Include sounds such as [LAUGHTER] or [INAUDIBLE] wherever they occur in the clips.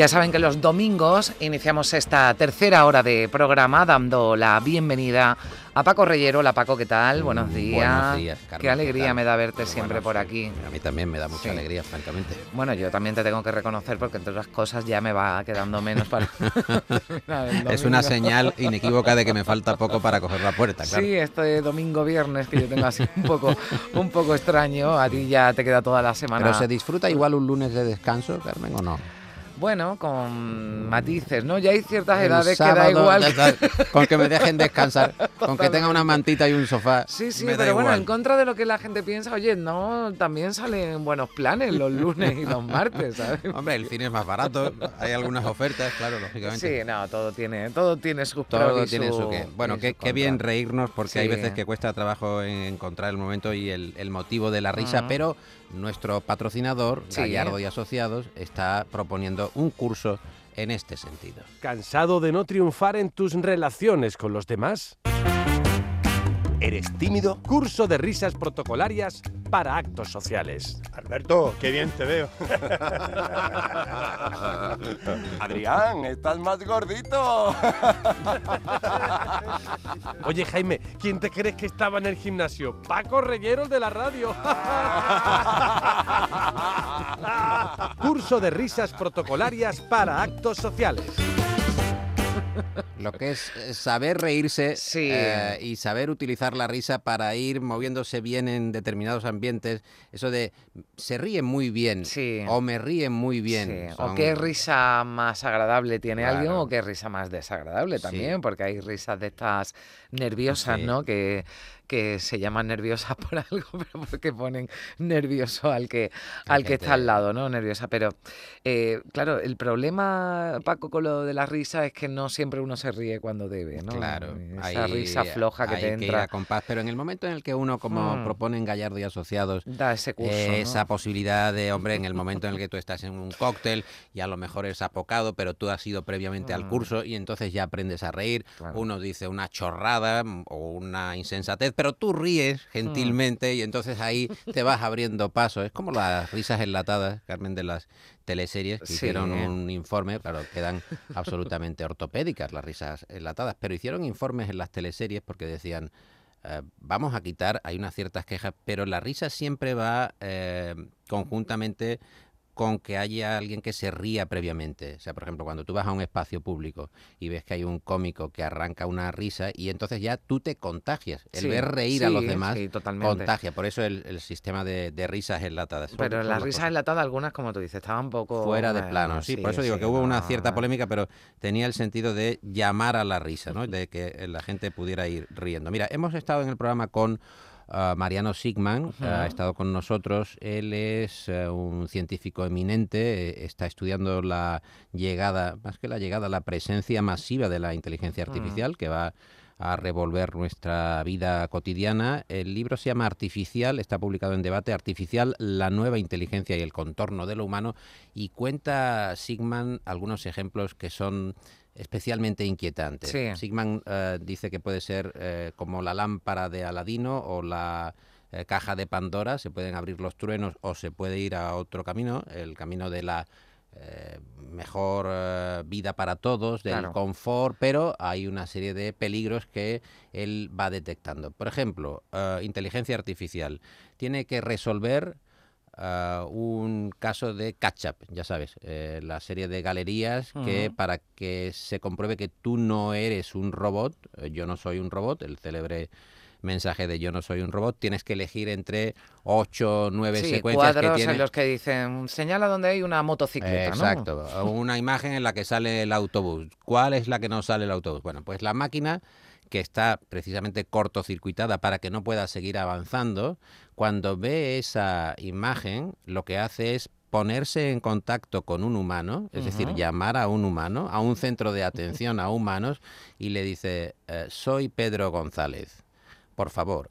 Ya saben que los domingos iniciamos esta tercera hora de programa dando la bienvenida a Paco Reyero. Hola Paco, ¿qué tal? Buenos días. Buenos días, Carmen, Qué alegría me da verte siempre por sí. aquí. A mí también me da mucha Sí. alegría, francamente. Bueno, yo también te tengo que reconocer porque entre otras cosas ya me va quedando menos para... [LAUGHS] Es una señal inequívoca de que me falta poco para coger la puerta, claro. Sí, este domingo viernes que yo tengo así un poco, un poco extraño, a ti ya te queda toda la semana. Pero se disfruta igual un lunes de descanso, Carmen, o no? Bueno, con matices, ¿no? Ya hay ciertas El edades que da igual. está, [LAUGHS] con que me dejen descansar, con que tenga una mantita y un sofá. Sí, sí, me pero bueno, igual. en contra de lo que la gente piensa, oye, no, también salen buenos planes los lunes y los martes, ¿sabes? [LAUGHS] Hombre, el cine es más barato, hay algunas ofertas, claro, lógicamente. Sí, no, todo tiene, todo tiene sus Todo tiene su- su qué. Bueno, qué, bien reírnos porque hay veces que cuesta trabajo en encontrar el momento y el, el motivo de la risa, pero nuestro patrocinador, Sí. Gallardo y Asociados, está proponiendo un curso en este sentido. ¿Cansado de no triunfar en tus relaciones con los demás? ¿Eres tímido? Curso de risas protocolarias para actos sociales. Alberto, qué bien te veo. [LAUGHS] Adrián, estás más gordito. [LAUGHS] Oye, Jaime, ¿quién te crees que estaba en el gimnasio? Paco Reyero, el de la radio. [LAUGHS] Curso de risas protocolarias para actos sociales. [LAUGHS] Lo que es eh, saber reírse Sí. eh, y saber utilizar la risa para ir moviéndose bien en determinados ambientes. Eso de se ríe muy bien Sí. o me ríen muy bien. Sí, O qué risa más agradable tiene Claro. alguien o qué risa más desagradable también, porque hay risas de estas nerviosas. ¿no? Que, que se llaman nerviosas [LAUGHS] por algo, pero porque ponen nervioso al que, al que está al lado, ¿no? Nerviosa. Pero, eh, claro, el problema, Paco, con lo de la risa es que no siempre uno se ríe cuando debe, ¿no? Claro, Esa hay- risa floja que hay te ir a entra. compás, pero en el momento en el que uno, como Hmm. proponen Gallardo y Asociados, Da ese curso. eh, ¿no? esa posibilidad de, hombre, en el momento en el que tú estás en un cóctel y a lo mejor es apocado, pero tú has ido previamente al Mm. curso y entonces ya aprendes a reír. Claro. Uno dice una chorrada mm, o una insensatez, pero tú ríes gentilmente y entonces ahí te vas abriendo paso. Es como las risas enlatadas, Carmen, de las teleseries que Sí. hicieron un informe, claro, quedan [LAUGHS] absolutamente ortopédicas las risas enlatadas, pero hicieron informes en las teleseries porque decían, eh, vamos a quitar, hay unas ciertas quejas, pero la risa siempre va eh, conjuntamente con que haya alguien que se ría previamente. O sea, por ejemplo, cuando tú vas a un espacio público y ves que hay un cómico que arranca una risa y entonces ya tú te contagias. El Sí, ver reír a los demás sí, contagia. Por eso el, el sistema de, de risas enlatadas. Son- Pero las risas enlatadas, algunas, como tú dices, estaban un poco... fuera de bueno, plano. Sí, por eso digo que hubo una cierta polémica, pero tenía el sentido de llamar a la risa, ¿no? [LAUGHS] De que la gente pudiera ir riendo. Mira, hemos estado en el programa con ah, Mariano Sigman, ha estado con nosotros. Él es eh, un científico eminente, eh, está estudiando la llegada, más que la llegada, la presencia masiva de la inteligencia artificial que va a revolver nuestra vida cotidiana. El libro se llama Artificial, está publicado en Debate Artificial, la nueva inteligencia y el contorno de lo humano y cuenta Sigman algunos ejemplos que son especialmente inquietantes. Sí. Sigman eh, dice que puede ser eh, como la lámpara de Aladino o la eh, caja de Pandora, se pueden abrir los truenos o se puede ir a otro camino, el camino de la mejor vida para todos, del Claro. confort, pero hay una serie de peligros que él va detectando. Por ejemplo, inteligencia artificial tiene que resolver ah, un caso de catch-up, ya sabes, eh, la serie de galerías que para que se compruebe que tú no eres un robot, eh, yo no soy un robot, el célebre mensaje de yo no soy un robot, tienes que elegir entre ocho o nueve Sí, secuencias cuadros que tiene. en los que dicen, señala donde hay una motocicleta. Exacto, una imagen en la que sale el autobús. ¿Cuál es la que no sale el autobús? Bueno, pues la máquina que está precisamente cortocircuitada para que no pueda seguir avanzando, cuando ve esa imagen, lo que hace es ponerse en contacto con un humano, es decir, llamar a un humano, a un centro de [LAUGHS] atención a humanos, y le dice, eh, soy Pedro González, por favor,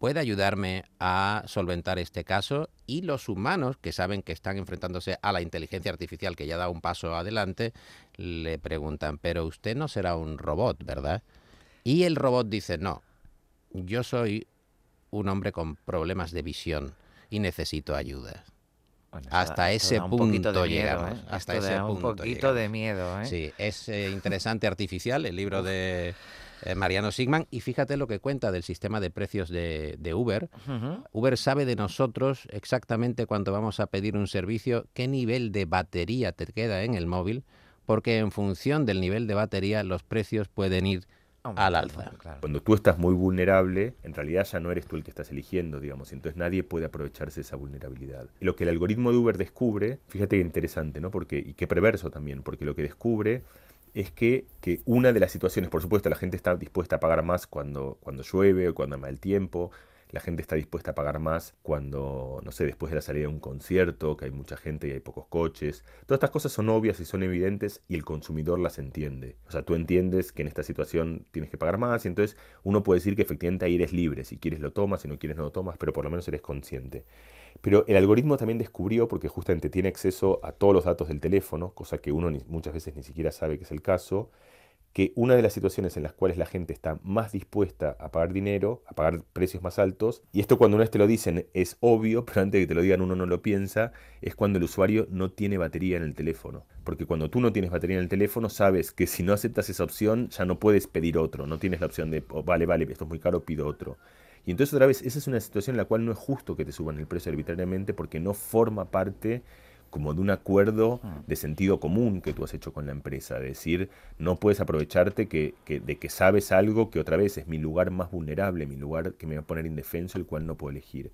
puede ayudarme a solventar este caso y los humanos que saben que están enfrentándose a la inteligencia artificial que ya da un paso adelante, le preguntan, pero usted no será un robot, ¿verdad? Y el robot dice, no, yo soy un hombre con problemas de visión y necesito ayuda. Bueno, Hasta ese un punto miedo, llegamos, ¿eh? hasta ese da un punto poquito llegamos. de miedo, ¿eh? Sí, es eh, [LAUGHS] interesante artificial el libro de eh, Mariano Sigman y fíjate lo que cuenta del sistema de precios de, de Uber. Uber sabe de nosotros exactamente cuando vamos a pedir un servicio, qué nivel de batería te queda en el móvil, porque en función del nivel de batería los precios pueden ir al Aumentando, alza. claro. Cuando tú estás muy vulnerable, en realidad ya no eres tú el que estás eligiendo, digamos, entonces nadie puede aprovecharse de esa vulnerabilidad. Y lo que el algoritmo de Uber descubre, fíjate qué interesante, ¿no? Porque, y qué perverso también, porque lo que descubre es que, que una de las situaciones, por supuesto, la gente está dispuesta a pagar más cuando, cuando llueve o cuando hay mal tiempo, la gente está dispuesta a pagar más cuando, no sé, después de la salida de un concierto, que hay mucha gente y hay pocos coches. Todas estas cosas son obvias y son evidentes y el consumidor las entiende. O sea, tú entiendes que en esta situación tienes que pagar más y entonces uno puede decir que efectivamente ahí eres libre. Si quieres lo tomas, si no quieres no lo tomas, pero por lo menos eres consciente. Pero el algoritmo también descubrió, porque justamente tiene acceso a todos los datos del teléfono, cosa que uno muchas veces ni siquiera sabe que es el caso, que una de las situaciones en las cuales la gente está más dispuesta a pagar dinero, a pagar precios más altos, y esto cuando una vez te lo dicen es obvio, [LAUGHS] pero antes de que te lo digan uno no lo piensa, es cuando el usuario no tiene batería en el teléfono. Porque cuando tú no tienes batería en el teléfono, sabes que si no aceptas esa opción, ya no puedes pedir otro, no tienes la opción de, oh, vale, vale, esto es muy caro, pido otro. Y entonces otra vez, esa es una situación en la cual no es justo que te suban el precio arbitrariamente porque no forma parte como de un acuerdo de sentido común que tú has hecho con la empresa. De decir, no puedes aprovecharte que, que- de que sabes algo que otra vez es mi lugar más vulnerable, mi lugar que me va a poner indefenso, el cual no puedo elegir.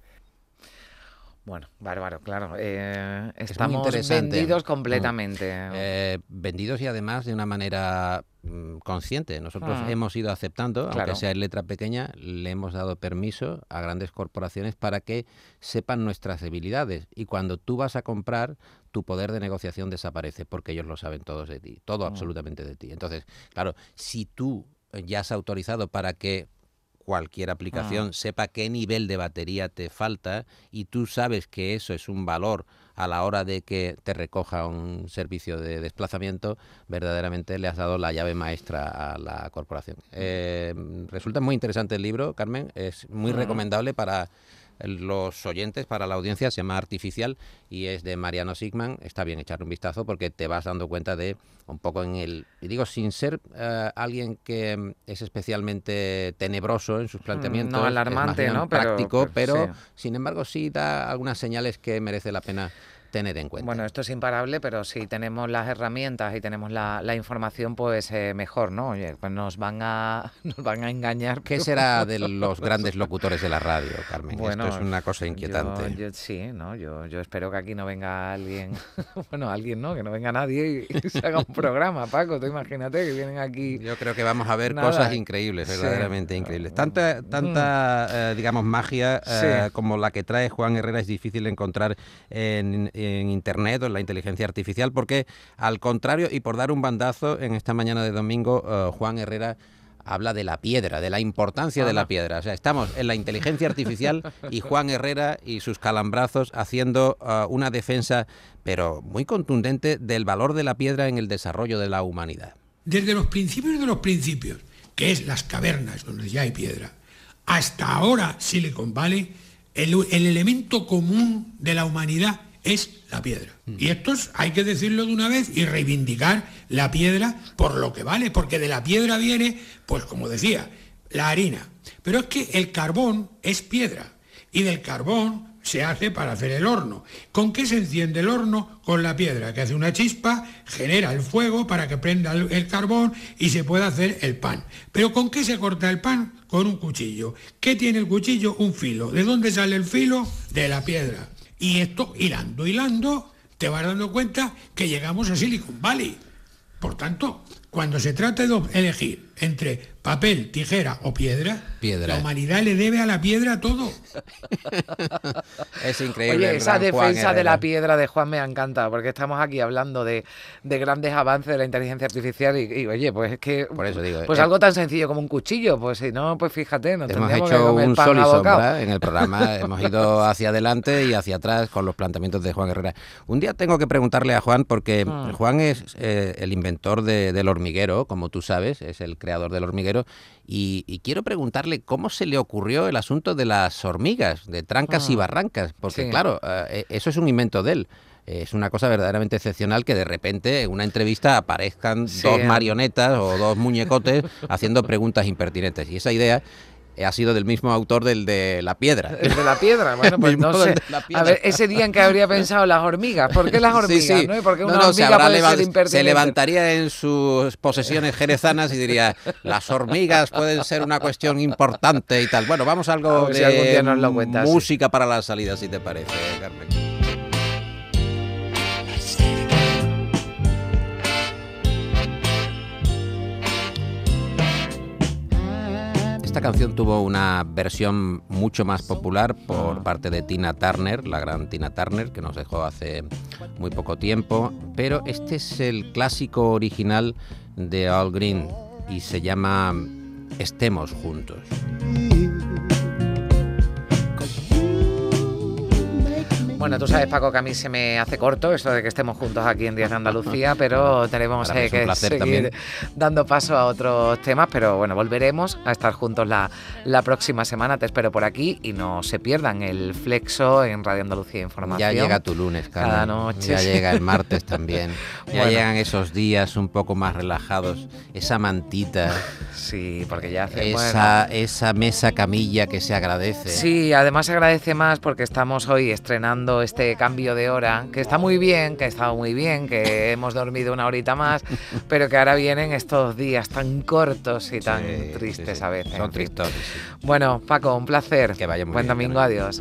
Bueno, bárbaro, claro. eh, estamos vendidos Mm. completamente. Eh, vendidos y además de una manera mm, consciente. Nosotros Ah. hemos ido aceptando, Claro. aunque sea en letra pequeña, le hemos dado permiso a grandes corporaciones para que sepan nuestras debilidades. Y cuando tú vas a comprar, tu poder de negociación desaparece porque ellos lo saben todos de ti, todo Mm. absolutamente de ti. Entonces, claro, si tú ya has autorizado para que cualquier aplicación sepa qué nivel de batería te falta y tú sabes que eso es un valor a la hora de que te recoja un servicio de desplazamiento, verdaderamente le has dado la llave maestra a la corporación. Eh, resulta muy interesante el libro, Carmen, es muy Ujú. recomendable para los oyentes, para la audiencia, se llama Artificial y es de Mariano Sigman. Está bien echarle un vistazo porque te vas dando cuenta de un poco en el... Y digo, sin ser eh, alguien que mm, es especialmente tenebroso en sus planteamientos, es más alarmante, ¿no? Pero- práctico, pero- pero, sí. sin embargo sí da algunas señales que merece la pena tener en cuenta. Bueno, esto es imparable, pero si tenemos las herramientas y tenemos la, la información, pues eh, mejor, ¿no? Oye, pues nos van a, [LAUGHS] nos van a engañar. ¿Qué será [LAUGHS] de los grandes locutores de la radio, Carmen? Bueno, Esto es una cosa inquietante. Yo, sí, ¿no? Yo, yo espero que aquí no venga alguien, [LAUGHS] bueno, alguien no, que no venga nadie y, y se haga un programa, Paco, tú imagínate que vienen aquí. Yo creo que vamos a ver Nada. cosas increíbles, Sí. verdaderamente increíbles. Tanta, tanta eh, digamos, magia eh, Sí. como la que trae Juan Herrera es difícil de encontrar en, en Internet o en la inteligencia artificial, porque al contrario, y por dar un bandazo, en esta mañana de domingo, eh, Juan Herrera habla de la piedra, de la importancia de la piedra. O sea, estamos en la inteligencia artificial y [LAUGHS] Juan Herrera y sus calambrazos haciendo eh, una defensa, pero muy contundente, del valor de la piedra en el desarrollo de la humanidad. desde los principios de los principios, que es las cavernas donde ya hay piedra, hasta ahora Silicon Valley, el, el elemento común de la humanidad es la piedra. Y esto es- hay que decirlo de una vez y reivindicar la piedra por lo que vale, porque de la piedra viene, pues como decía, la harina. Pero es que el carbón es piedra y del carbón se hace para hacer el horno. ¿Con qué se enciende el horno? Con la piedra, que hace una chispa, genera el fuego para que prenda el carbón y se pueda hacer el pan. ¿Pero con qué se corta el pan? Con un cuchillo. ¿Qué tiene el cuchillo? Un filo. ¿De dónde sale el filo? De la piedra. Y esto, hilando, hilando, te vas dando cuenta que llegamos a Silicon Valley. Por tanto, cuando se trata de elegir entre papel, tijera o piedra, Piedra. la humanidad le debe a la piedra todo. [LAUGHS] Es increíble. Oye, esa Juan defensa de la piedra de Juan me encanta, porque estamos aquí hablando de, de grandes avances de la inteligencia artificial y, y, oye, pues es que... Por eso digo, Pues eh, algo tan sencillo como un cuchillo, pues si no, pues fíjate, nos Hemos que hecho comer un sol y sombra en el programa. [LAUGHS] Hemos ido hacia adelante y hacia atrás con los planteamientos de Juan Herrera. Un día tengo que preguntarle a Juan, porque Hmm. Juan es eh, el inventor de- del hormiguero, como tú sabes, es el creador del hormiguero. Y, y quiero preguntarle cómo se le ocurrió el asunto de las hormigas, de trancas y Ah. barrancas. Porque, Sí. claro, eh, eso es un invento de él. Es una cosa verdaderamente excepcional que de repente en una entrevista aparezcan Sí, dos eh. marionetas o dos muñecotes haciendo preguntas impertinentes. Y esa idea eh, ha sido del mismo autor del de La Piedra. El de la piedra, bueno, [LAUGHS] pues no sé. A ver, ese día en que habría pensado las hormigas. ¿Por qué las [LAUGHS] hormigas? Sí, sí. ¿no? ¿Y por qué No, no, se, hormiga habrá puede leva- ser se levantaría en sus posesiones jerezanas y diría, las hormigas pueden ser una cuestión importante y tal. Bueno, vamos a A algo si de algún día nos lo cuentas, sí. música para la salida, si te parece, Carmen. Esta canción tuvo una versión mucho más popular por parte de Tina Turner, la gran Tina Turner, que nos dejó hace muy poco tiempo, pero este es el clásico original de Al Green y se llama Estemos juntos. Bueno, tú sabes, Paco, que a mí se me hace corto eso de que estemos juntos aquí en Días de Andalucía, [LAUGHS] pero tenemos eh, que seguir también. dando paso a otros temas, pero bueno, volveremos a estar juntos la, la próxima semana. Te espero por aquí y no se pierdan el Flexo en Radio Andalucía Información. Ya llega tu lunes, Carmen. Cada noche, Ya llega el martes también. [LAUGHS] Ya Bueno. llegan esos días un poco más relajados. Esa mantita, Sí, porque ya hace... bueno, esa, esa mesa camilla que se agradece. Sí, además se agradece más porque estamos hoy estrenando este cambio de hora, que está muy bien, que ha estado muy bien, que [LAUGHS] hemos dormido una horita más, pero que ahora vienen estos días tan cortos y tan Sí, tristes sí, sí. a veces. Son sí. Bueno, Paco, un placer. Que vaya muy Buen bien, domingo. Adiós.